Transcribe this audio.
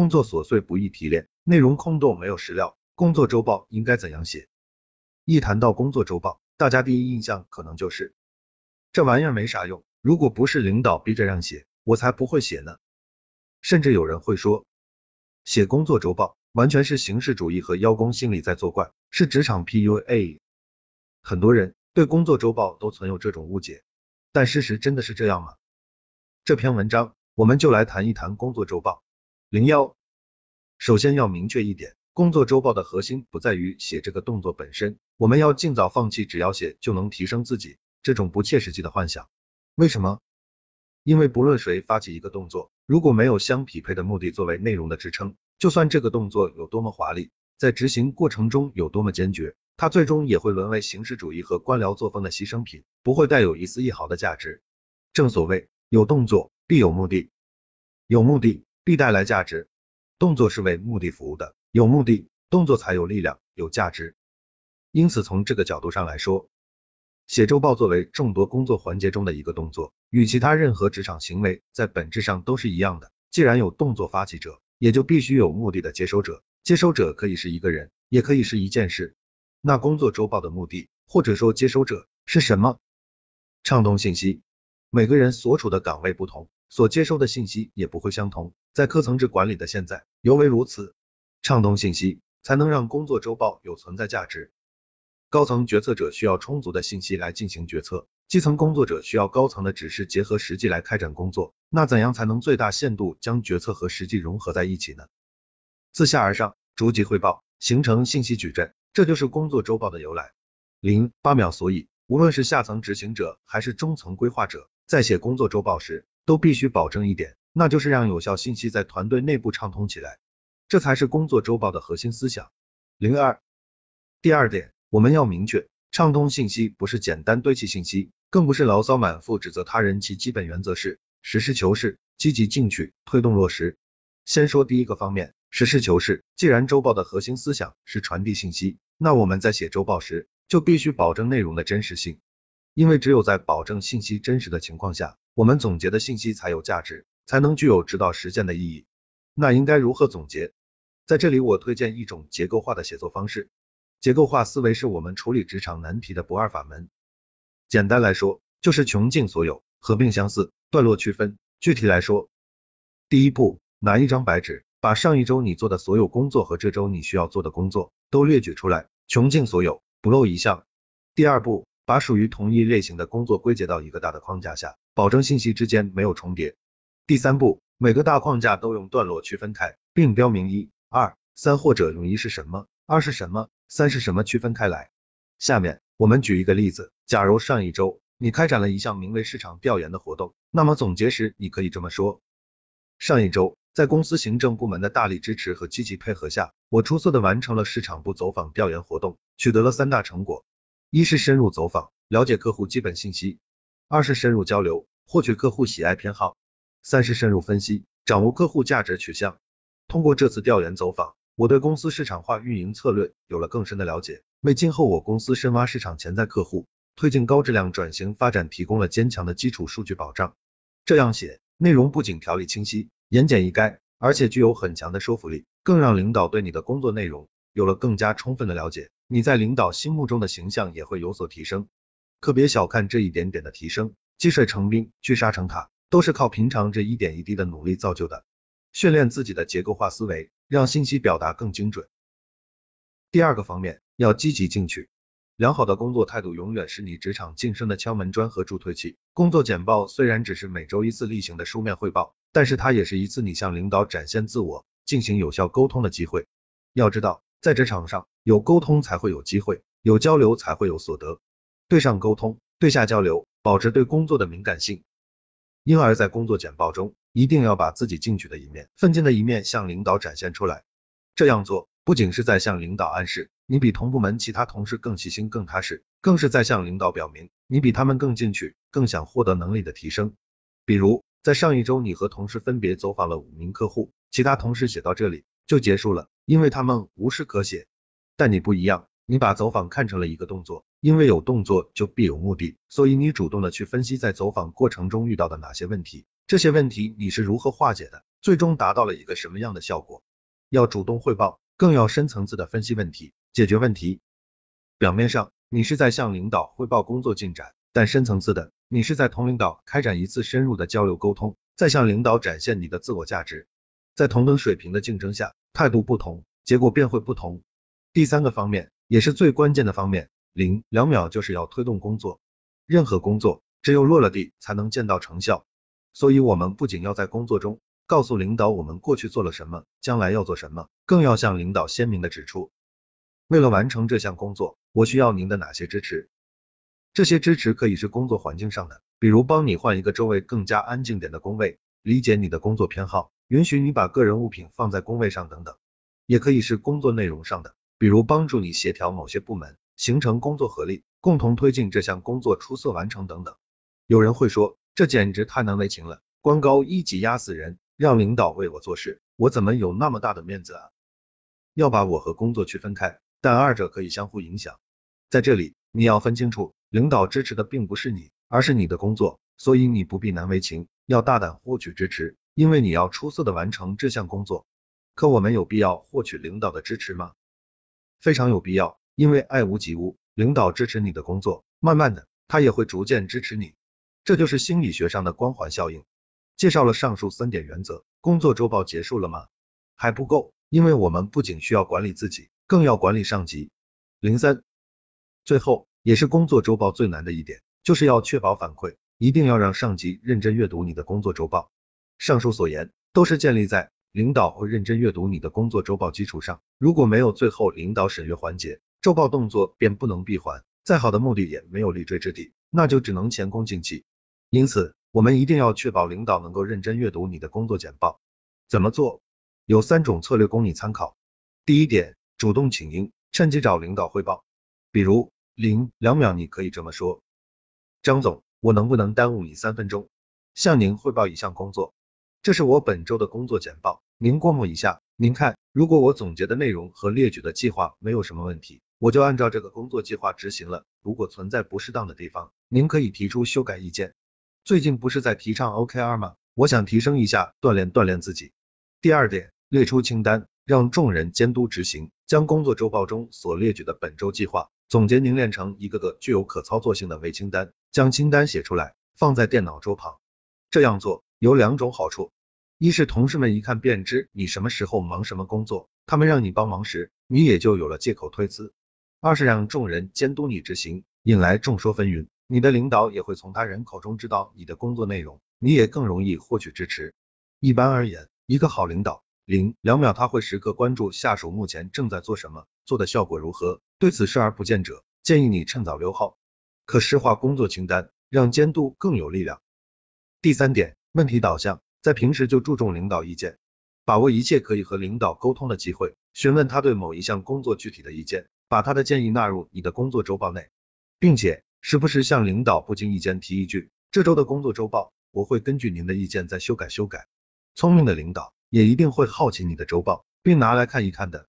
工作琐碎不易提炼，内容空洞没有实料。工作周报应该怎样写？一谈到工作周报，大家第一印象可能就是这玩意儿没啥用，如果不是领导逼着让写，我才不会写呢。甚至有人会说，写工作周报完全是形式主义和邀功心理在作怪，是职场 PUA。很多人对工作周报都存有这种误解，但事实真的是这样吗？这篇文章我们就来谈一谈工作周报。零幺，首先要明确一点，工作周报的核心不在于写这个动作本身，我们要尽早放弃只要写就能提升自己这种不切实际的幻想。为什么？因为不论谁发起一个动作，如果没有相匹配的目的作为内容的支撑，就算这个动作有多么华丽，在执行过程中有多么坚决，它最终也会沦为形式主义和官僚作风的牺牲品，不会带有一丝一毫的价值。正所谓，有动作必有目的，有目的。必带来价值，动作是为目的服务的，有目的，动作才有力量，有价值。因此，从这个角度上来说，写周报作为众多工作环节中的一个动作，与其他任何职场行为在本质上都是一样的。既然有动作发起者，也就必须有目的的接收者，接收者可以是一个人，也可以是一件事。那工作周报的目的，或者说接收者是什么？畅通信息。每个人所处的岗位不同。所接收的信息也不会相同，在科层制管理的现在尤为如此。畅通信息才能让工作周报有存在价值。高层决策者需要充足的信息来进行决策，基层工作者需要高层的指示结合实际来开展工作。那怎样才能最大限度将决策和实际融合在一起呢？自下而上，逐级汇报，形成信息矩阵，这就是工作周报的由来。零八秒，所以无论是下层执行者还是中层规划者，在写工作周报时，都必须保证一点，那就是让有效信息在团队内部畅通起来，这才是工作周报的核心思想。零二，第二点，我们要明确，畅通信息不是简单堆砌信息，更不是牢骚满腹指责他人，其基本原则是实事求是，积极进取，推动落实。先说第一个方面，实事求是。既然周报的核心思想是传递信息，那我们在写周报时就必须保证内容的真实性，因为只有在保证信息真实的情况下。我们总结的信息才有价值，才能具有指导实践的意义。那应该如何总结？在这里我推荐一种结构化的写作方式。结构化思维是我们处理职场难题的不二法门。简单来说，就是穷尽所有，合并相似，段落区分。具体来说，第一步，拿一张白纸，把上一周你做的所有工作和这周你需要做的工作都列举出来，穷尽所有，不漏一项。第二步，把属于同一类型的工作归结到一个大的框架下。保证信息之间没有重叠。第三步，每个大框架都用段落区分开，并标明一、二、三或者用一是什么，二是什么，三是什么区分开来。下面我们举一个例子，假如上一周你开展了一项名为市场调研的活动，那么总结时你可以这么说：上一周，在公司行政部门的大力支持和积极配合下，我出色的完成了市场部走访调研活动，取得了三大成果：一是深入走访，了解客户基本信息。二是深入交流，获取客户喜爱偏好；三是深入分析，掌握客户价值取向。通过这次调研走访，我对公司市场化运营策略有了更深的了解，为今后我公司深挖市场潜在客户、推进高质量转型发展提供了坚强的基础数据保障。这样写，内容不仅条理清晰、言简意赅，而且具有很强的说服力，更让领导对你的工作内容有了更加充分的了解，你在领导心目中的形象也会有所提升。可别小看这一点点的提升，积水成冰，聚沙成塔，都是靠平常这一点一滴的努力造就的。训练自己的结构化思维，让信息表达更精准。第二个方面，要积极进取。良好的工作态度永远是你职场晋升的敲门砖和助推器。工作简报虽然只是每周一次例行的书面汇报，但是它也是一次你向领导展现自我、进行有效沟通的机会。要知道，在职场上，有沟通才会有机会，有交流才会有所得。对上沟通，对下交流，保持对工作的敏感性。因而，在工作简报中，一定要把自己进取的一面、奋进的一面向领导展现出来。这样做，不仅是在向领导暗示你比同部门其他同事更细心、更踏实，更是在向领导表明你比他们更进取，更想获得能力的提升。比如，在上一周，你和同事分别走访了五名客户，其他同事写到这里就结束了，因为他们无事可写。但你不一样。你把走访看成了一个动作，因为有动作就必有目的，所以你主动的去分析在走访过程中遇到的哪些问题，这些问题你是如何化解的，最终达到了一个什么样的效果。要主动汇报，更要深层次的分析问题，解决问题。表面上你是在向领导汇报工作进展，但深层次的你是在同领导开展一次深入的交流沟通，再向领导展现你的自我价值。在同等水平的竞争下，态度不同，结果便会不同。第三个方面，也是最关键的方面，零两秒就是要推动工作。任何工作只有落了地，才能见到成效。所以，我们不仅要在工作中。告诉领导我们过去做了什么，将来要做什么，更要向领导鲜明的指出，为了完成这项工作，我需要您的哪些支持。这些支持可以是工作环境上的，比如帮你换一个周围更加安静点的工位，理解你的工作偏好，允许你把个人物品放在工位上等等；也可以是工作内容上的，比如帮助你协调某些部门，形成工作合力，共同推进这项工作出色完成等等。有人会说，这简直太难为情了，官高一级压死人。让领导为我做事，我怎么有那么大的面子啊？要把我和工作区分开，但二者可以相互影响。在这里，你要分清楚，领导支持的并不是你，而是你的工作，所以你不必难为情，要大胆获取支持，因为你要出色的完成这项工作。可我们有必要获取领导的支持吗？非常有必要，因为爱屋及乌，领导支持你的工作，慢慢的，他也会逐渐支持你，这就是心理学上的光环效应。介绍了上述三点原则，工作周报结束了吗？还不够，因为我们不仅需要管理自己，更要管理上级。零三，最后也是工作周报最难的一点，就是要确保反馈，一定要让上级认真阅读你的工作周报。上述所言都是建立在领导会认真阅读你的工作周报基础上，如果没有最后领导审阅环节，周报动作便不能闭环，再好的目的也没有立锥之地，那就只能前功尽弃。因此。我们一定要确保领导能够认真阅读你的工作简报。怎么做？有三种策略供你参考。第一点，主动请缨，趁机找领导汇报。比如，零两秒，你可以这么说：张总，我能不能耽误你三分钟，向您汇报一项工作？这是我本周的工作简报，您过目一下。您看，如果我总结的内容和列举的计划没有什么问题，我就按照这个工作计划执行了。如果存在不适当的地方，您可以提出修改意见。最近不是在提倡 OKR 吗？我想提升一下，锻炼锻炼自己。第二点，列出清单，让众人监督执行，将工作周报中所列举的本周计划总结凝练成一个个具有可操作性的微清单，将清单写出来，放在电脑桌旁。这样做有两种好处，一是同事们一看便知你什么时候忙什么工作，他们让你帮忙时，你也就有了借口推辞；二是让众人监督你执行，引来众说纷纭。你的领导也会从他人口中知道你的工作内容，你也更容易获取支持。一般而言，一个好领导，零两秒他会时刻关注下属目前正在做什么，做的效果如何。对此视而不见者，建议你趁早溜号，可视化工作清单，让监督更有力量。第三点，问题导向，在平时就注重领导意见，把握一切可以和领导沟通的机会，询问他对某一项工作具体的意见，把他的建议纳入你的工作周报内，并且。时不时向领导不经意间提一句，这周的工作周报，我会根据您的意见再修改修改。聪明的领导也一定会好奇你的周报，并拿来看一看的。